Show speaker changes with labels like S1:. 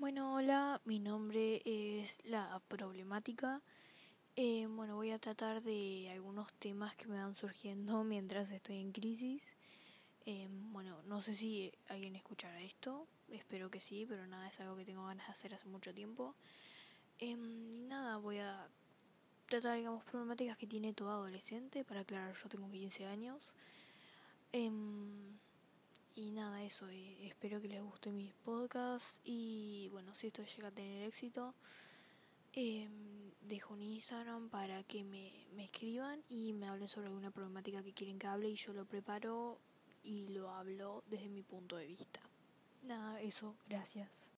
S1: Bueno, hola, mi nombre es La Problemática. Eh, bueno, voy a tratar de algunos temas que me van surgiendo mientras estoy en crisis. Eh, bueno, no sé si alguien escuchará esto, espero que sí, pero nada, es algo que tengo ganas de hacer hace mucho tiempo. Eh, y nada, voy a tratar, digamos, problemáticas que tiene todo adolescente. Para aclarar, yo tengo 15 años. Nada, eso, espero que les guste mis podcasts y bueno, si esto llega a tener éxito, eh, dejo un Instagram para que me, me escriban y me hablen sobre alguna problemática que quieren que hable y yo lo preparo y lo hablo desde mi punto de vista. Nada, eso, gracias.